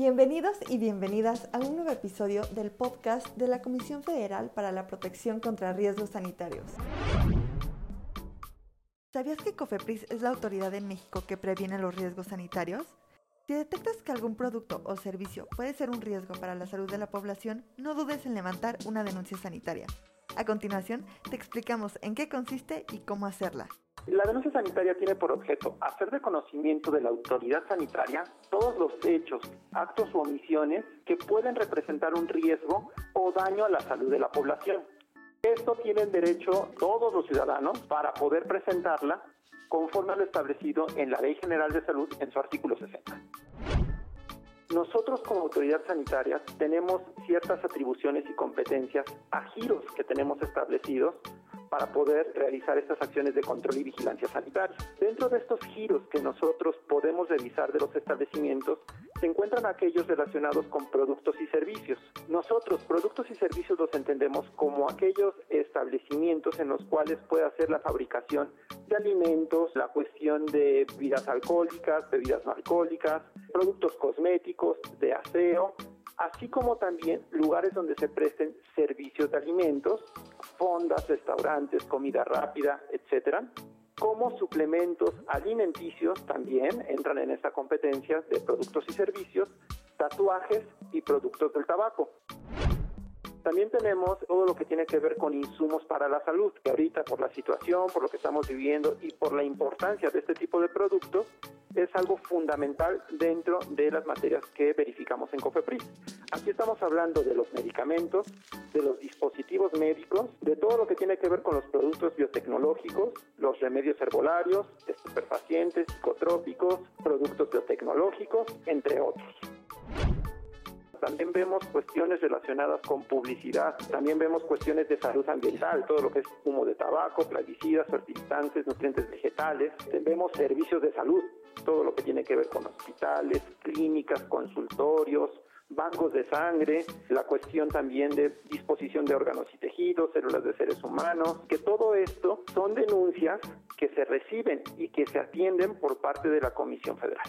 Bienvenidos y bienvenidas a un nuevo episodio del podcast de la Comisión Federal para la Protección contra Riesgos Sanitarios. ¿Sabías que COFEPRIS es la autoridad en México que previene los riesgos sanitarios? Si detectas que algún producto o servicio puede ser un riesgo para la salud de la población, no dudes en levantar una denuncia sanitaria. A continuación, te explicamos en qué consiste y cómo hacerla. La denuncia sanitaria tiene por objeto hacer de conocimiento de la autoridad sanitaria todos los hechos, actos o omisiones que pueden representar un riesgo o daño a la salud de la población. Esto tienen derecho todos los ciudadanos para poder presentarla conforme a lo establecido en la Ley General de Salud en su artículo 60. Nosotros como autoridad sanitaria tenemos ciertas atribuciones y competencias a giros que tenemos establecidos para poder realizar estas acciones de control y vigilancia sanitaria. Dentro de estos giros que nosotros podemos revisar de los establecimientos, se encuentran aquellos relacionados con productos y servicios. Nosotros, productos y servicios los entendemos como aquellos establecimientos en los cuales puede hacer la fabricación de alimentos, la cuestión de bebidas alcohólicas, bebidas no alcohólicas, productos cosméticos, de aseo, así como también lugares donde se presten servicios de alimentos, fondas, restaurantes, comida rápida, etcétera, como suplementos alimenticios también entran en esta competencia de productos y servicios, tatuajes y productos del tabaco. También tenemos todo lo que tiene que ver con insumos para la salud, que ahorita por la situación, por lo que estamos viviendo y por la importancia de este tipo de productos, es algo fundamental dentro de las materias que verificamos en COFEPRIS. Aquí estamos hablando de los medicamentos, de los dispositivos médicos, de todo lo que tiene que ver con los productos biotecnológicos, los remedios herbolarios, estupefacientes, psicotrópicos, productos biotecnológicos, entre otros. También vemos cuestiones relacionadas con publicidad, también vemos cuestiones de salud ambiental, todo lo que es humo de tabaco, plaguicidas, fertilizantes, nutrientes vegetales. Vemos servicios de salud, todo lo que tiene que ver con hospitales, clínicas, consultorios, bancos de sangre, la cuestión también de disposición de órganos y tejidos, células de seres humanos, que todo esto son denuncias que se reciben y que se atienden por parte de la Comisión Federal.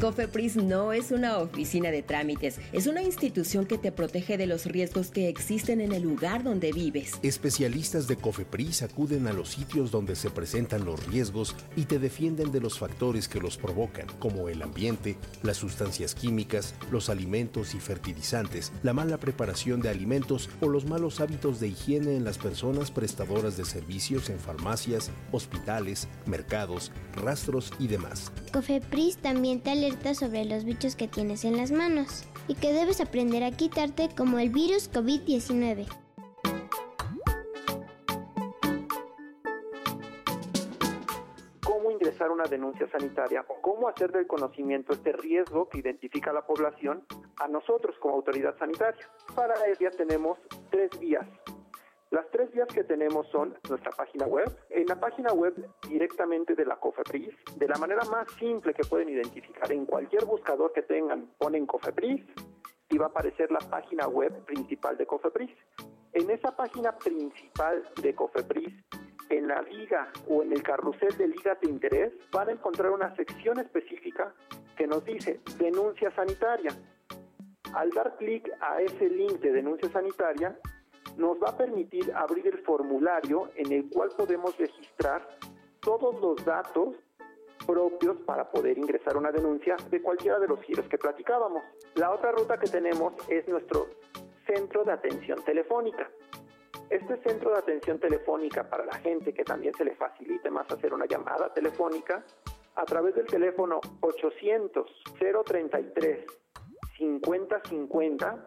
COFEPRIS no es una oficina de trámites, es una institución que te protege de los riesgos que existen en el lugar donde vives. Especialistas de COFEPRIS acuden a los sitios donde se presentan los riesgos y te defienden de los factores que los provocan, como el ambiente, las sustancias químicas, los alimentos y fertilizantes, la mala preparación de alimentos o los malos hábitos de higiene en las personas prestadoras de servicios en farmacias, hospitales, mercados, rastros y demás. COFEPRIS también te sobre los bichos que tienes en las manos y que debes aprender a quitarte como el virus COVID-19. ¿Cómo ingresar una denuncia sanitaria o cómo hacer del conocimiento este riesgo que identifica la población a nosotros como autoridad sanitaria? Para ello tenemos tres vías las tres vías que tenemos son nuestra página web. En la página web directamente de la COFEPRIS, de la manera más simple que pueden identificar, en cualquier buscador que tengan, ponen COFEPRIS y va a aparecer la página web principal de COFEPRIS. En esa página principal de COFEPRIS, en la liga o en el carrusel de ligas de interés, van a encontrar una sección específica que nos dice denuncia sanitaria. Al dar clic a ese link de denuncia sanitaria, nos va a permitir abrir el formulario en el cual podemos registrar todos los datos propios para poder ingresar una denuncia de cualquiera de los giros que platicábamos. La otra ruta que tenemos es nuestro centro de atención telefónica. Este centro de atención telefónica para la gente que también se le facilite más hacer una llamada telefónica a través del teléfono 800 033 5050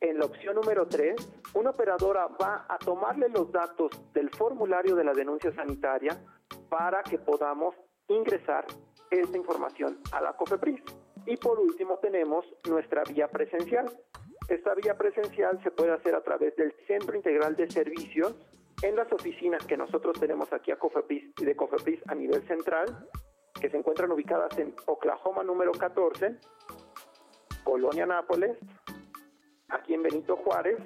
en la opción número 3, una operadora va a tomarle los datos del formulario de la denuncia sanitaria para que podamos ingresar esta información a la COFEPRIS. Y por último tenemos nuestra vía presencial. Esta vía presencial se puede hacer a través del Centro Integral de Servicios en las oficinas que nosotros tenemos aquí a COFEPRIS y de COFEPRIS a nivel central, que se encuentran ubicadas en Oklahoma número 14, Colonia Nápoles, aquí en Benito Juárez,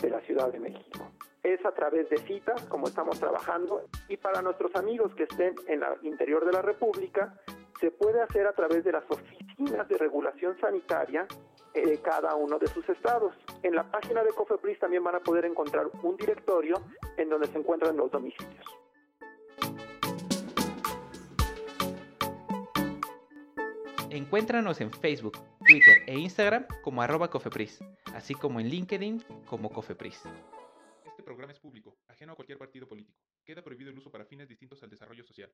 de la Ciudad de México. Es a través de citas como estamos trabajando y para nuestros amigos que estén en el interior de la República, se puede hacer a través de las oficinas de regulación sanitaria de cada uno de sus estados. En la página de COFEPRIS también van a poder encontrar un directorio en donde se encuentran los domicilios. Encuéntranos en Facebook, Twitter e Instagram como arroba Cofepris, así como en LinkedIn como Cofepris. Este programa es público, ajeno a cualquier partido político. Queda prohibido el uso para fines distintos al desarrollo social.